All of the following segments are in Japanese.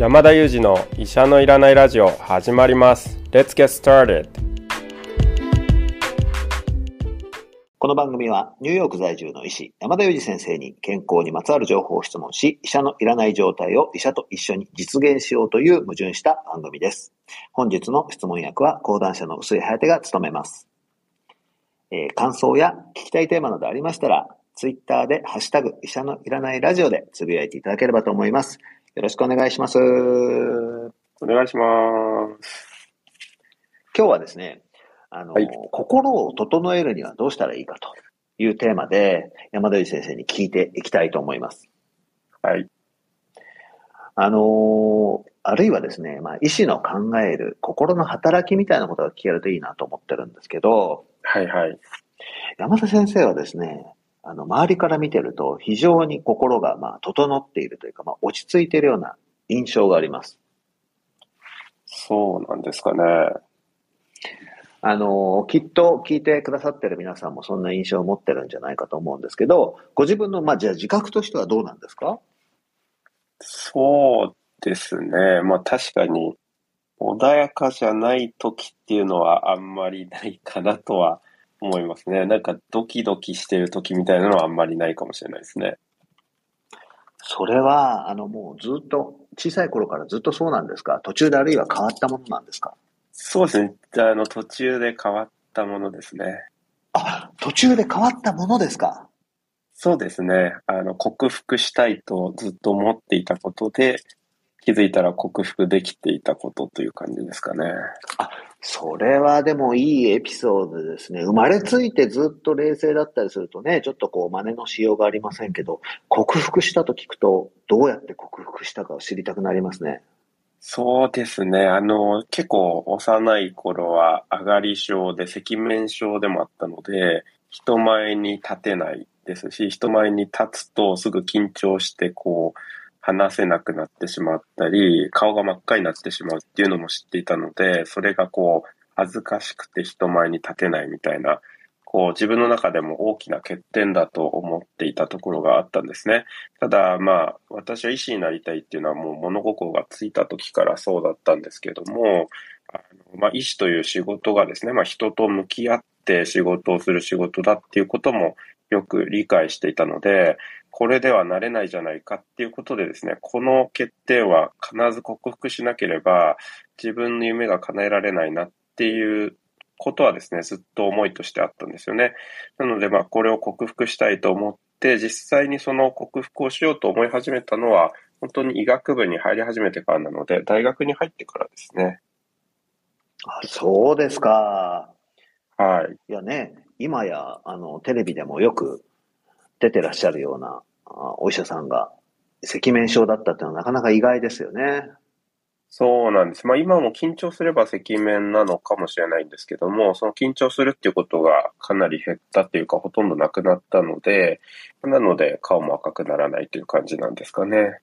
山田裕二の医者のいらないラジオ始まります。Let's get started. この番組はニューヨーク在住の医師山田裕二先生に健康にまつわる情報を質問し医者のいらない状態を医者と一緒に実現しようという矛盾した番組です。本日の質問役は講談社の薄井颯が務めますえー、感想や聞きたいテーマなどありましたら、ツイッターでハッシュタグ医者のいらないラジオでつぶやいていただければと思います。よろしくお願いします。お願いします。今日はですね、あの、はい、心を整えるにはどうしたらいいかというテーマで、山田井先生に聞いていきたいと思います。はい。あのあるいはですね、まあ、医師の考える心の働きみたいなことが聞けるといいなと思ってるんですけど、はいはい。山田先生はですね、あの、周りから見てると非常に心が、まあ、整っているというか、まあ、落ち着いているような印象があります。そうなんですかね。あの、きっと聞いてくださってる皆さんもそんな印象を持ってるんじゃないかと思うんですけど、ご自分の、まあ、じゃあ自覚としてはどうなんですか？そうですね。まあ確かに、穏やかじゃない時っていうのはあんまりないかなとは思いますね。なんかドキドキしてる時みたいなのはあんまりないかもしれないですね。それは、あのもうずっと、小さい頃からずっとそうなんですか？途中であるいは変わったものなんですか？そうですね。あの途中で変わったものですね。あ、途中で変わったものですか？そうですね。あの、克服したいとずっと思っていたことで、気づいたら克服できていたことという感じですかね。あ、それはでもいいエピソードですね。生まれついてずっと冷静だったりするとね、ちょっとこう真似のしようがありませんけど、克服したと聞くと、どうやって克服したかを知りたくなりますね。そうですね。あの、結構幼い頃は上がり症で赤面症でもあったので、人前に立てないですし、人前に立つとすぐ緊張して、こう、話せなくなってしまったり、顔が真っ赤になってしまうっていうのも知っていたので、それがこう、恥ずかしくて人前に立てないみたいな、こう、自分の中でも大きな欠点だと思っていたところがあったんですね。ただ、まあ、私は医師になりたいっていうのはもう物心がついた時からそうだったんですけども、あのまあ、医師という仕事がですね、まあ、人と向き合って仕事をする仕事だっていうこともよく理解していたので、これではなれないじゃないかっていうことでですね、この欠点は必ず克服しなければ自分の夢が叶えられないなっていうことはですね、ずっと思いとしてあったんですよね。なので、まあ、これを克服したいと思って、実際にその克服をしようと思い始めたのは、本当に医学部に入り始めてからなので、大学に入ってからですね。あそうですか。はい。いやね、今や、あの、テレビでもよく出てらっしゃるようなお医者さんが赤面症だったっていうのはなかなか意外ですよね。そうなんです。まあ今も緊張すれば赤面なのかもしれないんですけども、その緊張するっていうことがかなり減ったっていうかほとんどなくなったので、なので顔も赤くならないという感じなんですかね。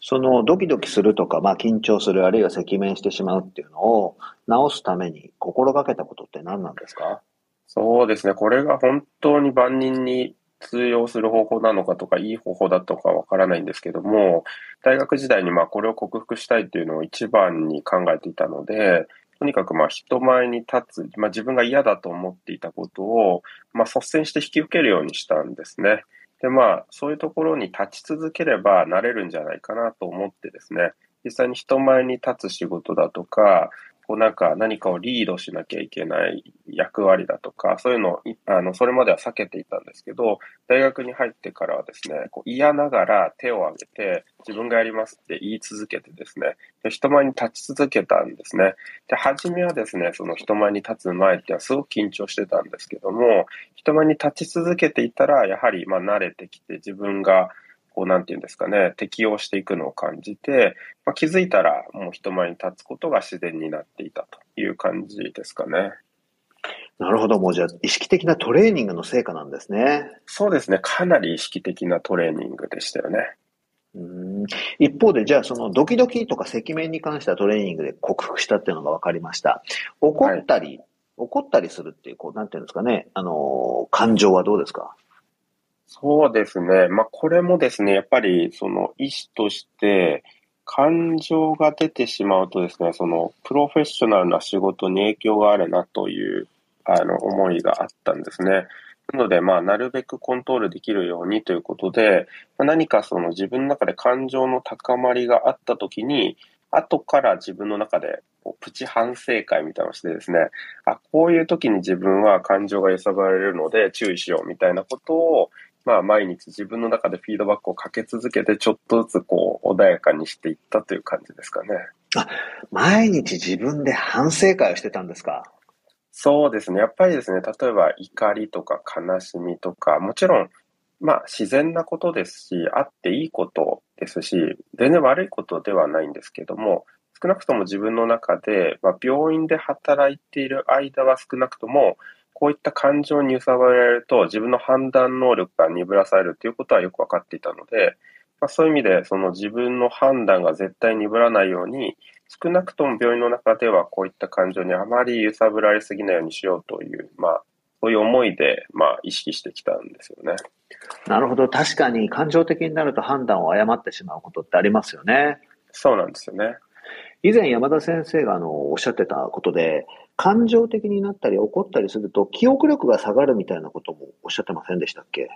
そのドキドキするとか、まあ緊張する、あるいは赤面してしまうっていうのを治すために心がけたことって何なんですか？そうですね。これが本当に万人に通用する方法なのかとか、いい方法だとかわからないんですけども、大学時代にまあこれを克服したいというのを一番に考えていたので、とにかくまあ人前に立つ、まあ、自分が嫌だと思っていたことを、まあ、率先して引き受けるようにしたんですね。で、まあ、そういうところに立ち続ければなれるんじゃないかなと思ってですね、実際に人前に立つ仕事だとか、こうなんか何かをリードしなきゃいけない役割だとか、そういうのを、あの、それまでは避けていたんですけど、大学に入ってからはですね、こう嫌ながら手を挙げて、自分がやりますって言い続けてですね、で人前に立ち続けたんですね。で、初めはですね、その人前に立つ前ってはすごく緊張してたんですけども、人前に立ち続けていたら、やはりまあ慣れてきて自分がこう、なんていうんですかね、適応していくのを感じて、まあ、気づいたらもう人前に立つことが自然になっていたという感じですかね。なるほど。もうじゃあ、意識的なトレーニングの成果なんですね。そうですね。かなり意識的なトレーニングでしたよね。うん一方で、じゃあ、そのドキドキとか赤面に関してはトレーニングで克服したっていうのが分かりました。怒ったり、はい、怒ったりするっていう、こう、なんていうんですかね、あの、感情はどうですか？そうですね。まあ、これもですね、やっぱり、その、医師として感情が出てしまうとですね、そのプロフェッショナルな仕事に影響があるなというあの思いがあったんですね。なので、まあ、なるべくコントロールできるようにということで、まあ、何かその自分の中で感情の高まりがあったときに、後から自分の中でプチ反省会みたいなのをしてですね、あ、こういう時に自分は感情が揺さぶられるので注意しようみたいなことを、まあ毎日自分の中でフィードバックをかけ続けてちょっとずつこう穏やかにしていったという感じですかね。あ、毎日自分で反省会をしてたんですか？そうですね。やっぱりですね、例えば怒りとか悲しみとか、もちろん、まあ自然なことですし、あっていいことですし、全然悪いことではないんですけども、少なくとも自分の中で、まあ、病院で働いている間は少なくとも、こういった感情に揺さぶられると自分の判断能力が鈍らされるということはよく分かっていたので、まあ、そういう意味でその自分の判断が絶対鈍らないように少なくとも病院の中ではこういった感情にあまり揺さぶられすぎないようにしようという、まあ、そういう思いで、まあ、意識してきたんですよね。なるほど。確かに感情的になると判断を誤ってしまうことってありますよね。そうなんですよね。以前山田先生があのおっしゃってたことで、感情的になったり怒ったりすると記憶力が下がるみたいなこともおっしゃってませんでしたっけ？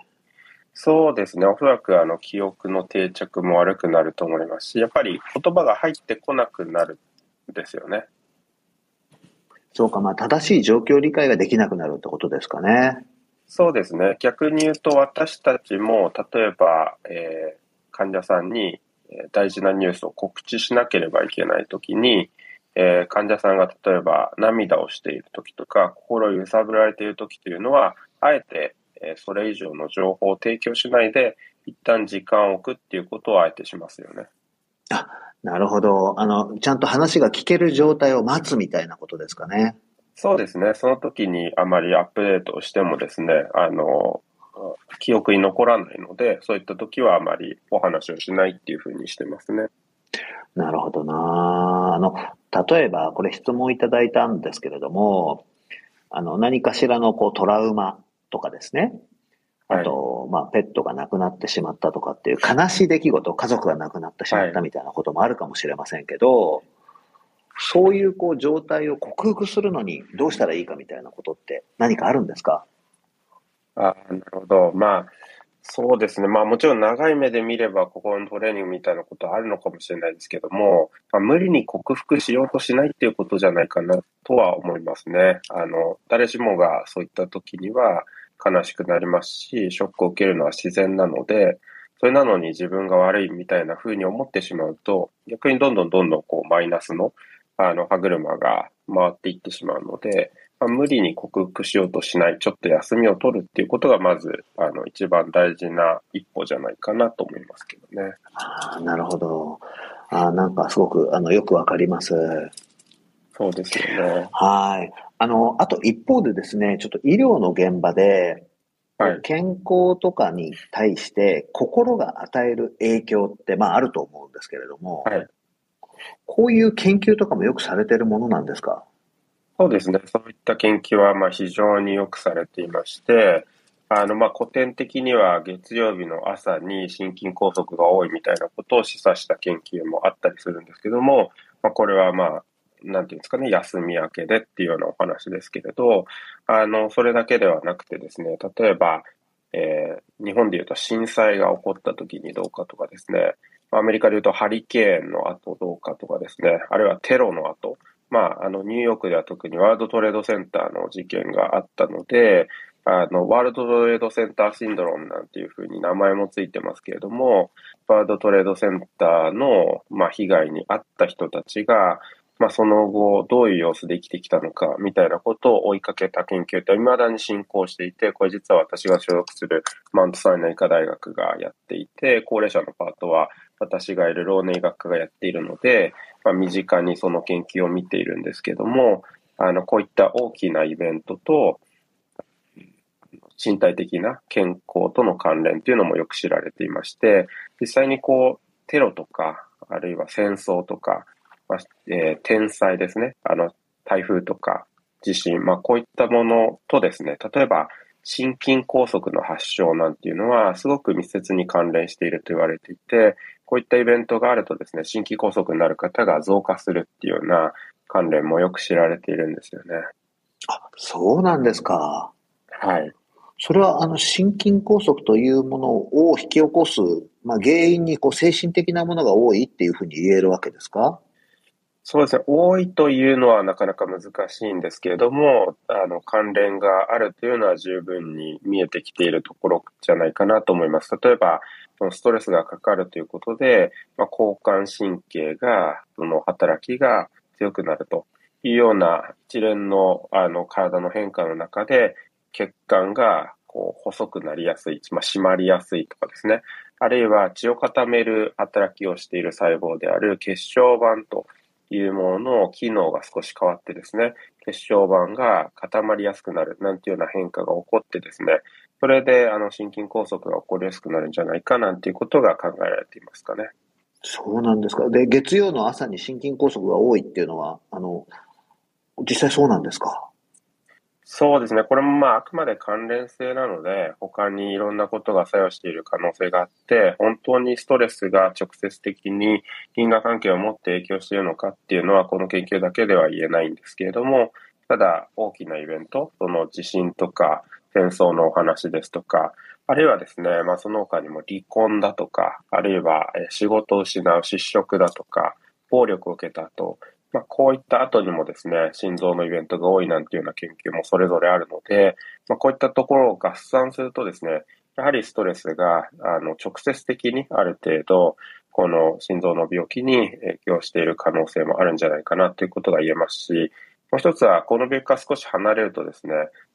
そうですね。おそらくあの記憶の定着も悪くなると思いますし、やっぱり言葉が入ってこなくなるんですよね。そうか、まあ正しい状況理解ができなくなるってことですかね。そうですね。逆に言うと私たちも、例えば、えー、患者さんに大事なニュースを告知しなければいけないときに、えー、患者さんが例えば涙をしているときとか、心を揺さぶられているときというのは、あえてえそれ以上の情報を提供しないで、一旦時間を置くっていうことをあえてしますよね。あ、なるほど。あの、ちゃんと話が聞ける状態を待つみたいなことですかね。そうですね。その時にあまりアップデートをしてもですね、あの、記憶に残らないので、そういった時はあまりお話をしないっていうふうにしてますね。なるほどなあの、例えば、これ質問いただいたんですけれども、あの、何かしらのこうトラウマとかですね。あと、はい、まあ、ペットが亡くなってしまったとかっていう悲しい出来事、家族が亡くなってしまったみたいなこともあるかもしれませんけど、はい、そういうこう状態を克服するのにどうしたらいいかみたいなことって何かあるんですか？あなるほど。まあ、そうですね。まあもちろん長い目で見れば心のトレーニングみたいなことあるのかもしれないですけども、まあ、無理に克服しようとしないっていうことじゃないかなとは思いますね。あの、誰しもがそういった時には、悲しくなりますし、ショックを受けるのは自然なので、それなのに自分が悪いみたいな風に思ってしまうと、逆にどんどんどんどんこうマイナスのあの歯車が回っていってしまうので、まあ、無理に克服しようとしない、ちょっと休みを取るっていうことがまずあの一番大事な一歩じゃないかなと思いますけどね。あなるほど。あなんかすごくあのよくわかります。そうですよね。はい。あの、あと一方でですね、ちょっと医療の現場で、はい、健康とかに対して心が与える影響って、まああると思うんですけれども、はい、こういう研究とかもよくされているものなんですか？そうですね。そういった研究はまあ非常によくされていまして、あのまあ古典的には月曜日の朝に心筋梗塞が多いみたいなことを示唆した研究もあったりするんですけども、まあ、これはまあなんていうんですかね、休み明けでっていうようなお話ですけれど、あの、それだけではなくてですね、例えば、えー、日本でいうと震災が起こった時にどうかとかですね、アメリカでいうとハリケーンの後どうかとかですね、あるいはテロの後、まあ、あの、ニューヨークでは特にワールドトレードセンターの事件があったので、あの、ワールドトレードセンターシンドロームなんていうふうに名前もついてますけれども、ワールドトレードセンターの、まあ、被害に遭った人たちが、まあ、その後、どういう様子で生きてきたのか、みたいなことを追いかけた研究と未だに進行していて、これ実は私が所属するマウントサイナ医科大学がやっていて、高齢者のパートは私がいる老年医学科がやっているので、まあ、身近にその研究を見ているんですけども、あの、こういった大きなイベントと、身体的な健康との関連というのもよく知られていまして、実際にこう、テロとか、あるいは戦争とか、まあえー、天災ですね。あの、台風とか地震、まあ、こういったものとですね、例えば、心筋梗塞の発症なんていうのは、すごく密接に関連していると言われていて、こういったイベントがあるとですね、新規拘束になる方が増加するっていうような関連もよく知られているんですよね。あ、そうなんですか。はい。それは、あの、心筋梗塞というものを引き起こす、まあ、原因に、こう、精神的なものが多いっていうふうに言えるわけですか？そうですね。多いというのはなかなか難しいんですけれども、あの、関連があるというのは十分に見えてきているところじゃないかなと思います。例えば、そのストレスがかかるということで、まあ、交感神経が、その働きが強くなるというような一連の、あの、体の変化の中で、血管がこう細くなりやすい、まあ、締まりやすいとかですね。あるいは血を固める働きをしている細胞である血小板というものの機能が少し変わってですね、血小板が固まりやすくなるなんていうような変化が起こってですね、それであの心筋梗塞が起こりやすくなるんじゃないかなんていうことが考えられていますかね。そうなんですか。で、月曜の朝に心筋梗塞が多いっていうのは、あの、実際そうなんですか？そうですね。これもまああくまで関連性なので、他にいろんなことが作用している可能性があって、本当にストレスが直接的に因果関係を持って影響しているのかっていうのは、この研究だけでは言えないんですけれども、ただ大きなイベント、その地震とか戦争のお話ですとか、あるいはですね、まあその他にも離婚だとか、あるいは仕事を失う失職だとか、暴力を受けた後、まあ、こういった後にもですね、心臓のイベントが多いなんていうような研究もそれぞれあるので、まあ、こういったところを合算するとですね、やはりストレスがあの直接的にある程度、この心臓の病気に影響している可能性もあるんじゃないかなということが言えますし、もう一つは、この病気から少し離れるとですね、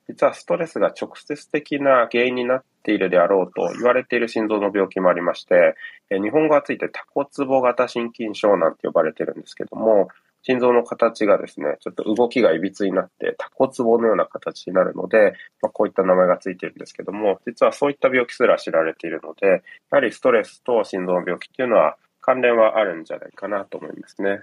実はストレスが直接的な原因になっているであろうと言われている心臓の病気もありまして、日本語がついてタコツボ型心筋症なんて呼ばれてるんですけども、心臓の形がですね、ちょっと動きがいびつになって、タコツボのような形になるので、まあ、こういった名前がついてるんですけども、実はそういった病気すら知られているので、やはりストレスと心臓の病気っていうのは関連はあるんじゃないかなと思いますね。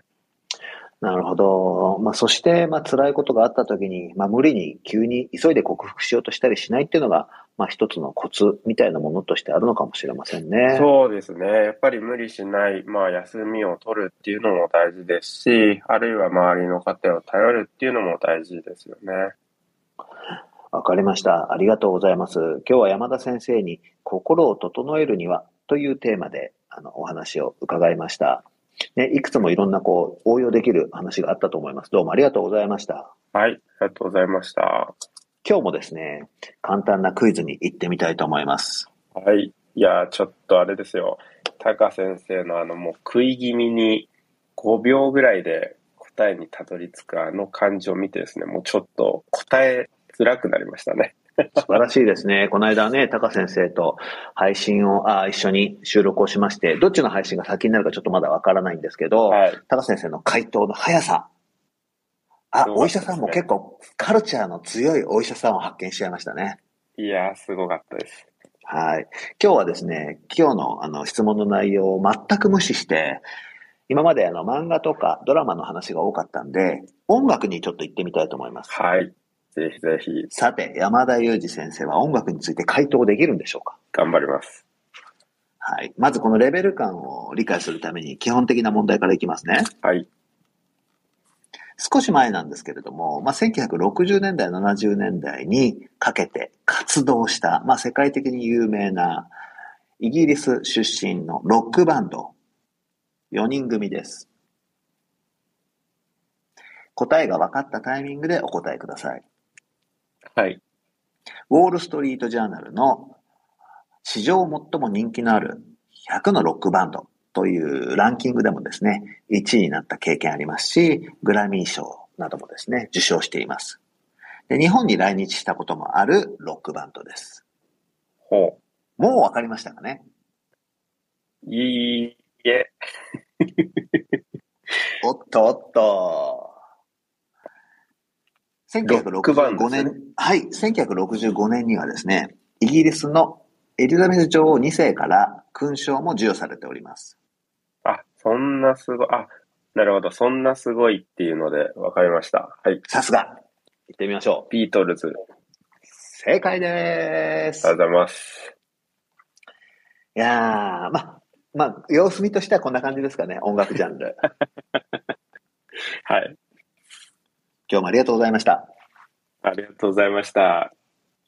なるほど。まあ、そして、まあ、辛いことがあったときに、まあ、無理に急に急いで克服しようとしたりしないっていうのが、まあ、一つのコツみたいなものとしてあるのかもしれませんね。そうですね。やっぱり無理しない、まあ、休みを取るっていうのも大事ですし、あるいは周りの方を頼るっていうのも大事ですよね。わかりました。ありがとうございます。今日は山田先生に心を整えるにはというテーマであのお話を伺いました。ね、いくつもいろんなこう応用できる話があったと思います。どうもありがとうございました。はい、ありがとうございました。今日もですね、簡単なクイズに行ってみたいと思います。はい。いや、ちょっとあれですよ。タカ先生のあのもう食い気味に5秒ぐらいで答えにたどり着くあの感じを見てですね、もうちょっと答えづらくなりましたね。素晴らしいですね。この間ね、タカ先生と配信を、あ一緒に収録をしまして、どっちの配信が先になるかちょっとまだわからないんですけど、はい、タカ先生の回答の速さ。あ、お医者さんも結構カルチャーの強いお医者さんを発見しちゃいましたね。いやすごかったです。はい。今日はですね、今日のあの質問の内容を全く無視して、今まであの漫画とかドラマの話が多かったんで、音楽にちょっと行ってみたいと思います。はい。ぜひぜひ。さて、山田裕二先生は音楽について回答できるんでしょうか？頑張ります。はい。まずこのレベル感を理解するために基本的な問題からいきますね。はい。少し前なんですけれども、まあ、1960年代、70年代にかけて活動した、まあ、世界的に有名なイギリス出身のロックバンド、4人組です。答えが分かったタイミングでお答えください。はい。ウォールストリートジャーナルの史上最も人気のある100のロックバンドというランキングでもですね、1位になった経験ありますし、グラミー賞などもですね、受賞しています。で日本に来日したこともあるロックバンドです。ほう。もうわかりましたかね？いいえ。おっとおっと。1965年、ね、はい、1965年にはですね、イギリスのエリザベス女王2世から勲章も授与されております。あ、そんなすごい、あ、なるほど、そんなすごいっていうので分かりました。はい。さすが。行ってみましょう。ビートルズ。正解です。ありがとうございます。いやー、ままあ、様子見としてはこんな感じですかね、音楽ジャンル。はい。今日もありがとうございました。ありがとうございました。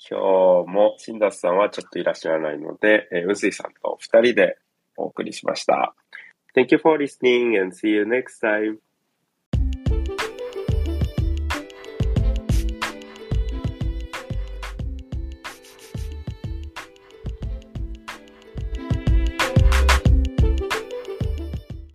今日も、新田さんはちょっといらっしゃらないので、えー、いさんと二人でお送りしました。Thank you for listening and see you next time.